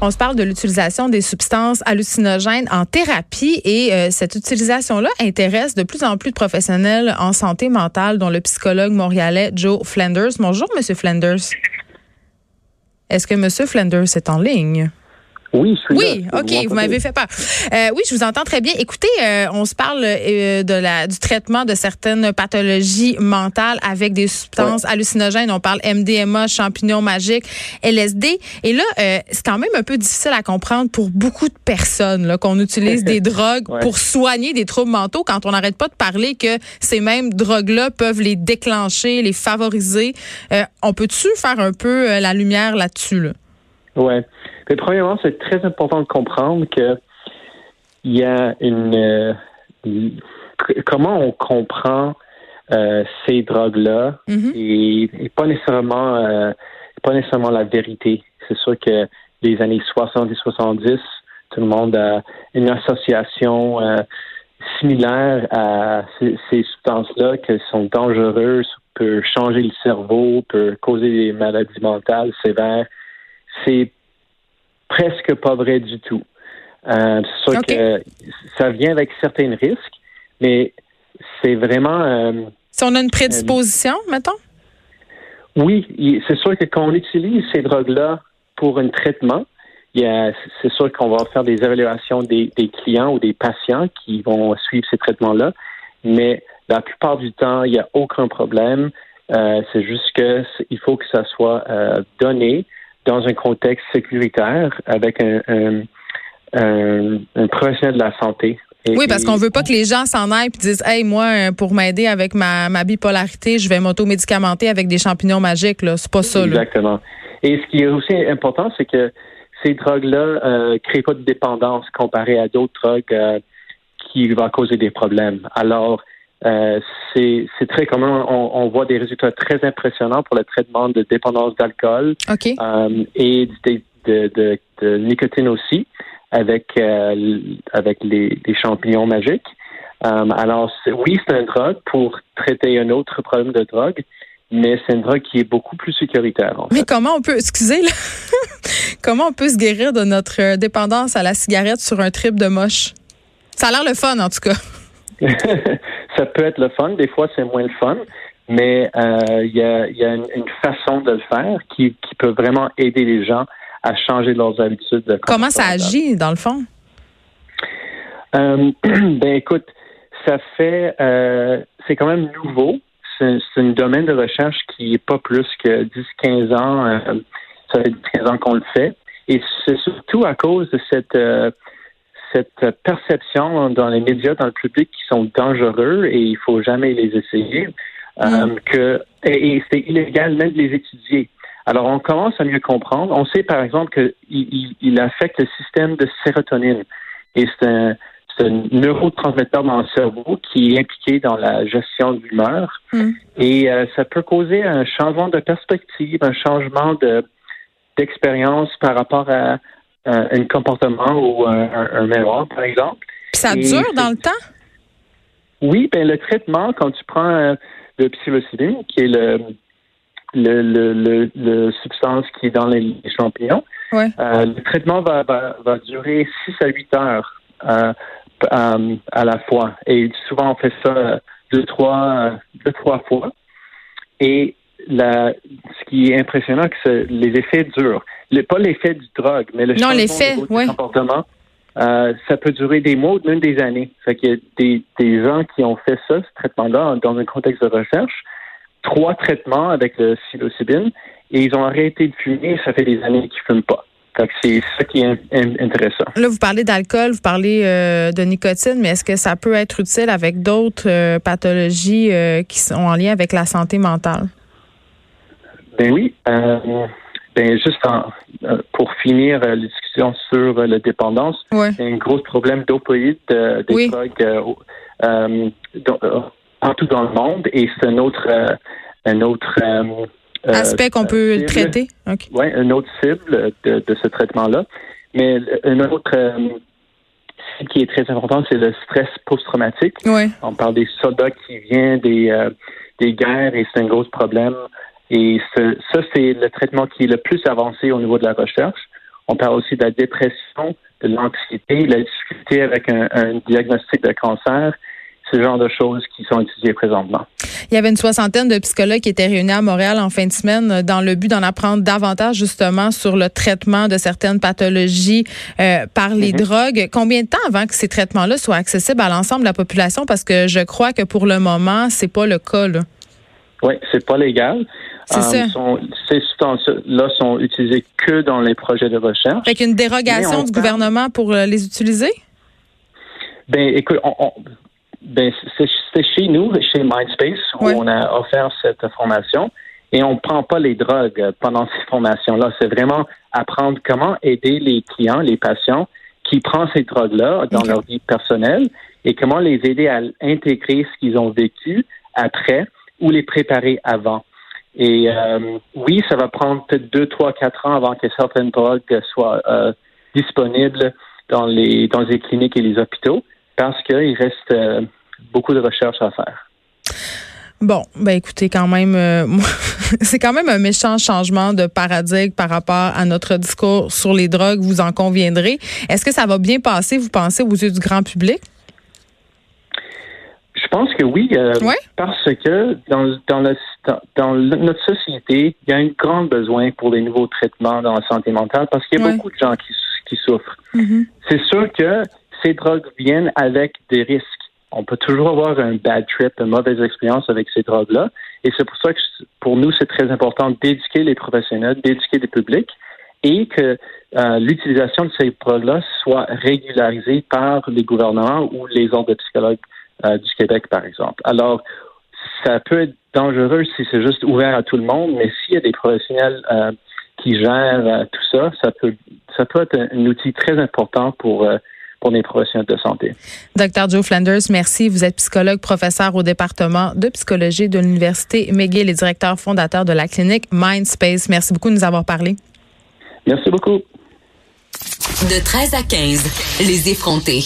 On se parle de l'utilisation des substances hallucinogènes en thérapie et euh, cette utilisation-là intéresse de plus en plus de professionnels en santé mentale, dont le psychologue montréalais Joe Flanders. Bonjour, Monsieur Flanders. Est-ce que Monsieur Flanders est en ligne? Oui, je suis Oui, là. OK, vous m'avez fait peur. Euh, oui, je vous entends très bien. Écoutez, euh, on se parle euh, de la du traitement de certaines pathologies mentales avec des substances hallucinogènes. On parle MDMA, champignons magiques, LSD. Et là, euh, c'est quand même un peu difficile à comprendre pour beaucoup de personnes qu'on utilise des drogues Ouais. pour soigner des troubles mentaux quand on n'arrête pas de parler que ces mêmes drogues-là peuvent les déclencher, les favoriser. Euh, on peut-tu faire un peu la lumière là-dessus? Là? Ouais. Mais premièrement, c'est très important de comprendre que il y a une euh, comment on comprend euh, ces drogues-là Mhm. et, et pas nécessairement euh, pas nécessairement la vérité. C'est sûr que les années 60 et 70, tout le monde a une association euh, similaire à ces, ces substances-là qui sont dangereuses, peuvent changer le cerveau, peuvent causer des maladies mentales sévères. C'est presque pas vrai du tout. Euh, c'est sûr que ça vient avec certains risques, mais c'est vraiment euh, Si on a une prédisposition, mettons? oui, c'est sûr que quand on utilise ces drogues-là pour un traitement, c'est sûr qu'on va faire des évaluations des, des clients ou des patients qui vont suivre ces traitements-là, mais la plupart du temps, il n'y a aucun problème. Euh, c'est juste que il faut que ça soit euh, donné dans un contexte sécuritaire avec un, un, un- un professionnel de la santé. Et- Oui, parce qu'on veut pas que les gens s'en aillent et disent Hey, moi, euh, pour m'aider avec ma, ma bipolarité, je vais m'automédicamenter avec des champignons magiques. C'est pas ça. Là. Exactement. Et ce qui est aussi important, c'est que ces drogues-là euh, créent pas de dépendance comparé à d'autres drogues euh, qui vont causer des problèmes. Alors, euh, c'est très commun. On, on voit des résultats très impressionnants pour le traitement de dépendance d'alcool euh, et de, de, de- de nicotine aussi avec euh, avec les, les champignons magiques. Euh, alors, oui, c'est un drogue pour traiter un autre problème de drogue, mais c'est une drogue qui est beaucoup plus sécuritaire. En Mais comment on peut, excusez, là, comment on peut se guérir de notre dépendance à la cigarette sur un trip de moche? Ça a l'air le fun, en tout cas. ça peut être le fun, des fois c'est moins le fun, mais euh, il y a, il y a une, une façon de le faire qui, qui peut vraiment aider les gens à changer leurs habitudes. de Comment ça agit, dans le fond? Euh, ben écoute, ça fait, euh, c'est quand même nouveau. C'est un domaine de recherche qui est pas plus que 10-15 ans. euh, ça fait 15 ans qu'on le fait. Et c'est surtout à cause de cette, cette perception dans les médias, dans le public, qui sont dangereux et il faut jamais les essayer. euh, que, et, et c'est illégal même de les étudier. Alors, on commence à mieux comprendre. On sait, par exemple, qu'il il, il affecte le système de sérotonine. Et c'est un, neurotransmetteur dans le cerveau qui est impliqué dans la gestion de l'humeur. Mm. Et euh, ça peut causer un changement de perspective, un changement de d'expérience par rapport à euh, un comportement ou un, un, mémoire, par exemple. Puis ça dure dans le temps? Oui, ben le traitement, quand tu prends euh, le psilocybine, qui est le le, le, le, le substance qui est dans les, les champignons, Ouais. euh, le traitement va, va, va durer 6 à 8 heures euh, à la fois. Et souvent, on fait ça deux, trois, deux, trois fois. Et la, ce qui est impressionnant, c'est les effets durent. Le, pas l'effet du drogue, mais le Non, changement l'effet, ouais. comportement. euh, ça peut durer des mois ou même des années. Fait qu'il y a des, des gens qui ont fait ça, ce traitement-là, dans un contexte de recherche, trois traitements avec le psilocybine, et ils ont arrêté de fumer, ça fait des années qu'ils fument pas. C'est ça qui est in- in- intéressant. Là, vous parlez d'alcool, vous parlez euh, de nicotine, mais est-ce que ça peut être utile avec d'autres euh, pathologies qui sont en lien avec la santé mentale? Ben oui. Euh, ben juste en- euh, pour finir euh, la discussion sur la dépendance, Ouais. il y a un gros problème d'opioïdes, euh, des Oui. drogues euh, partout dans le monde, et c'est un autre, un autre Aspect qu'on peut cible. traiter? Oui, une autre cible de, de ce traitement-là. Mais une autre cible qui est très importante, c'est le stress post-traumatique. Ouais. On parle des soldats qui viennent des, des guerres et c'est un gros problème. Et ce- ça, c'est le traitement qui est le plus avancé au niveau de la recherche. On parle aussi de la dépression, de l'anxiété, la difficulté avec un, un diagnostic de cancer ce genre de choses qui sont étudiées présentement. Il y avait une soixantaine de psychologues qui étaient réunis à Montréal en fin de semaine dans le but d'en apprendre davantage justement sur le traitement de certaines pathologies euh, par les mhm. drogues. Combien de temps avant que ces traitements-là soient accessibles à l'ensemble de la population? Parce que je crois que pour le moment, c'est pas le cas. Là. Oui, c'est pas légal. Ça. ces substances-là sont utilisées que dans les projets de recherche. Fait qu'une dérogation du gouvernement pour euh, les utiliser? Ben, écoute, on, ben, c'est chez nous, chez Mindspace, où on a offert cette formation. Et on ne prend pas les drogues pendant ces formations-là. C'est vraiment apprendre comment aider les clients, les patients qui prennent ces drogues-là dans leur vie personnelle et comment les aider à intégrer ce qu'ils ont vécu après ou les préparer avant. Et euh, oui, ça va prendre peut-être deux, trois, quatre ans avant que certaines drogues soient euh, disponibles dans les dans les cliniques et les hôpitaux parce qu'il reste euh, beaucoup de recherches à faire. Bon, ben écoutez, quand même, c'est quand même un méchant changement de paradigme par rapport à notre discours sur les drogues, vous en conviendrez. Est-ce que ça va bien passer, vous pensez, aux yeux du grand public? Je pense que oui, euh, parce que dans, dans, dans notre société, il y a un grand besoin pour des nouveaux traitements dans la santé mentale parce qu'il y a beaucoup de gens qui, qui souffrent. Mm-hmm. C'est sûr que ces drogues viennent avec des risques. On peut toujours avoir un bad trip, une mauvaise expérience avec ces drogues-là. Et c'est pour ça que pour nous, c'est très important d'éduquer les professionnels, d'éduquer le public et que euh, l'utilisation de ces drogues-là soit régularisée par les gouvernements ou les ordres de psychologues du Québec, par exemple. Alors, ça peut être dangereux si c'est juste ouvert à tout le monde, mais s'il y a des professionnels euh, qui gèrent tout ça, ça peut, ça peut être un, outil très important pour pour les professionnels de santé. Dr. Joe Flanders, merci. Vous êtes psychologue, professeur au département de psychologie de l'Université McGill et directeur fondateur de la clinique Mindspace. Merci beaucoup de nous avoir parlé. Merci beaucoup. De 13 à 15, les effrontés.